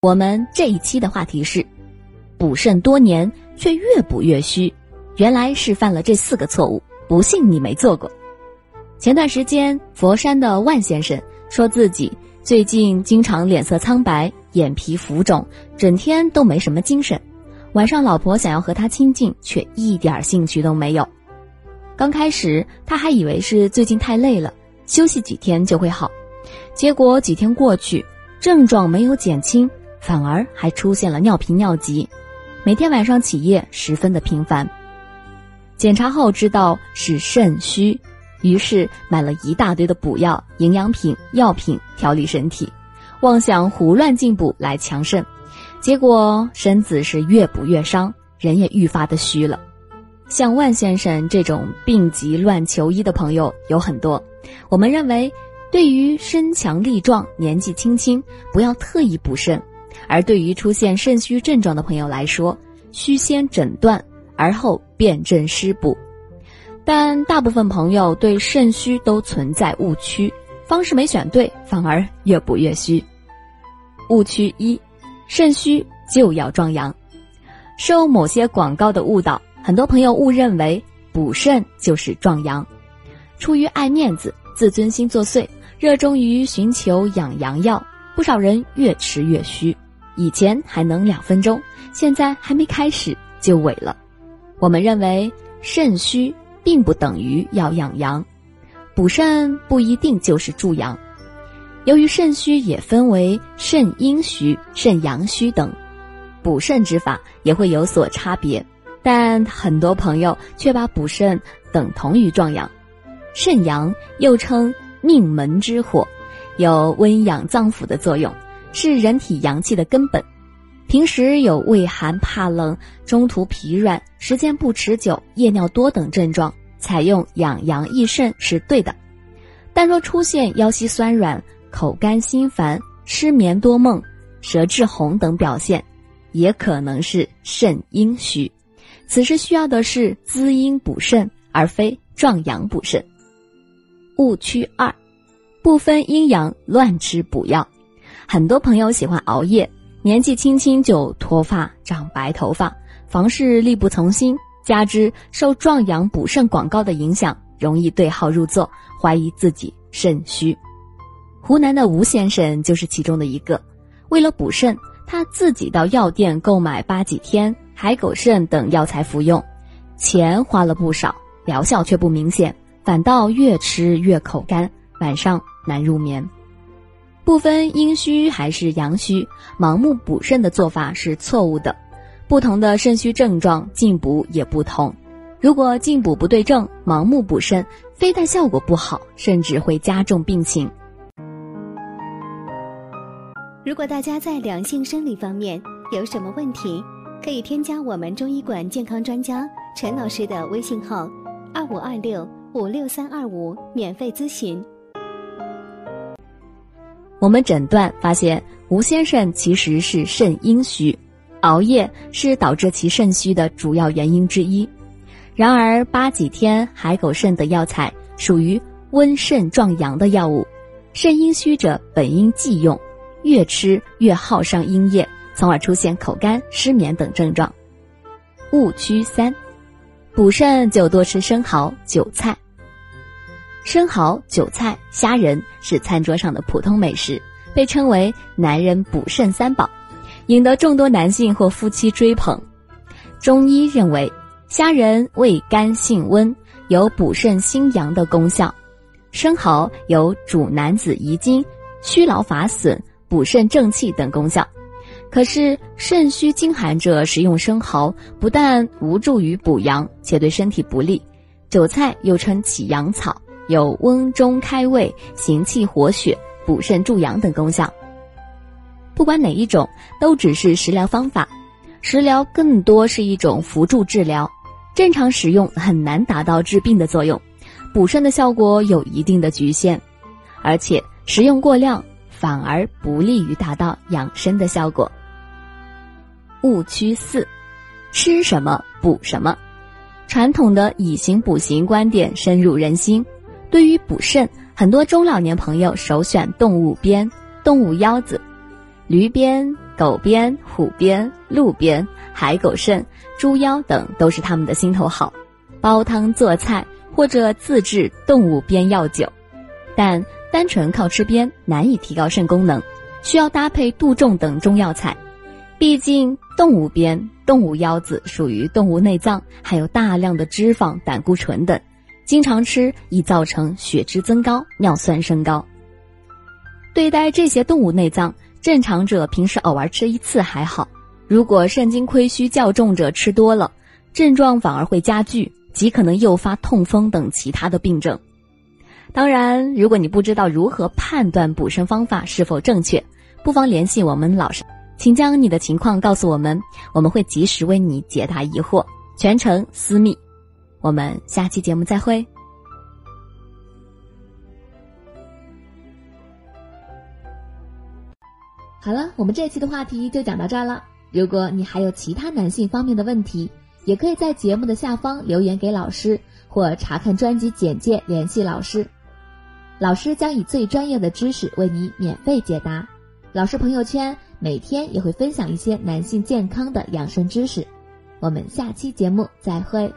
我们这一期的话题是：补肾多年却越补越虚，原来是犯了这四个错误。不信你没做过。前段时间，佛山的万先生说自己最近经常脸色苍白、眼皮浮肿，整天都没什么精神。晚上老婆想要和他亲近，却一点兴趣都没有。刚开始他还以为是最近太累了，休息几天就会好，结果几天过去，症状没有减轻。反而还出现了尿频尿急，每天晚上起夜十分的频繁。检查后知道是肾虚，于是买了一大堆的补药、营养品、药品调理身体，妄想胡乱进补来强肾，结果身子是越补越伤，人也愈发的虚了。像万先生这种病急乱求医的朋友有很多，我们认为，对于身强力壮、年纪轻轻，不要特意补肾。而对于出现肾虚症状的朋友来说，需先诊断，而后辨证施补。但大部分朋友对肾虚都存在误区，方式没选对，反而越补越虚。误区一：肾虚就要壮阳。受某些广告的误导，很多朋友误认为补肾就是壮阳。出于爱面子、自尊心作祟，热衷于寻求养阳药，不少人越吃越虚。以前还能两分钟，现在还没开始就萎了。我们认为肾虚并不等于要养阳，补肾不一定就是助阳。由于肾虚也分为肾阴虚、肾阳虚等，补肾之法也会有所差别。但很多朋友却把补肾等同于壮阳。肾阳又称命门之火，有温养脏腑的作用。是人体阳气的根本，平时有畏寒怕冷、中途疲软、时间不持久、夜尿多等症状，采用养阳益肾是对的。但若出现腰膝酸软、口干心烦、失眠多梦、舌质红等表现，也可能是肾阴虚。此时需要的是滋阴补肾，而非壮阳补肾。误区二：不分阴阳乱吃补药。很多朋友喜欢熬夜，年纪轻轻就脱发、长白头发，房事力不从心，加之受壮阳补肾广告的影响，容易对号入座，怀疑自己肾虚。湖南的吴先生就是其中的一个。为了补肾，他自己到药店购买八戟天、海狗肾等药材服用，钱花了不少，疗效却不明显，反倒越吃越口干，晚上难入眠。不分阴虚还是阳虚，盲目补肾的做法是错误的。不同的肾虚症状进补也不同。如果进补不对症，盲目补肾，非但效果不好，甚至会加重病情。如果大家在两性生理方面有什么问题，可以添加我们中医馆健康专家陈老师的微信号：二五二六五六三二五，免费咨询。我们诊断发现，吴先生其实是肾阴虚，熬夜是导致其肾虚的主要原因之一。然而，八几天、海狗肾等药材属于温肾壮阳的药物，肾阴虚者本应忌用，越吃越耗伤阴液，从而出现口干、失眠等症状。误区三：补肾就多吃生蚝、韭菜。生蚝、韭菜、虾仁是餐桌上的普通美食，被称为男人补肾三宝，引得众多男性或夫妻追捧。中医认为，虾仁味甘性温，有补肾心阳的功效；生蚝有主男子遗精、虚劳乏损、补肾正气等功效。可是，肾虚精寒者食用生蚝，不但无助于补阳，且对身体不利。韭菜又称起阳草。有温中开胃、行气活血、补肾助阳等功效。不管哪一种，都只是食疗方法。食疗更多是一种辅助治疗，正常使用很难达到治病的作用，补肾的效果有一定的局限，而且食用过量反而不利于达到养生的效果。误区四：吃什么补什么？传统的以形补形观点深入人心。对于补肾，很多中老年朋友首选动物鞭、动物腰子、驴鞭、狗鞭、虎鞭、鹿鞭、海狗肾、猪腰等都是他们的心头好，煲汤做菜或者自制动物鞭药酒。但单纯靠吃鞭难以提高肾功能，需要搭配杜仲等中药材。毕竟动物鞭、动物腰子属于动物内脏，含有大量的脂肪、胆固醇等，经常吃易造成血脂增高、尿酸升高。对待这些动物内脏，正常者平时偶尔吃一次还好，如果肾精亏虚较重者吃多了，症状反而会加剧，极可能诱发痛风等其他的病症。当然，如果你不知道如何判断补肾方法是否正确，不妨联系我们老师。请将你的情况告诉我们，我们会及时为你解答疑惑，全程私密。我们下期节目再会。好了，我们这期的话题就讲到这儿了。如果你还有其他男性方面的问题，也可以在节目的下方留言给老师，或查看专辑简介联系老师。老师将以最专业的知识为你免费解答。老师朋友圈。每天也会分享一些男性健康的养生知识，我们下期节目再会。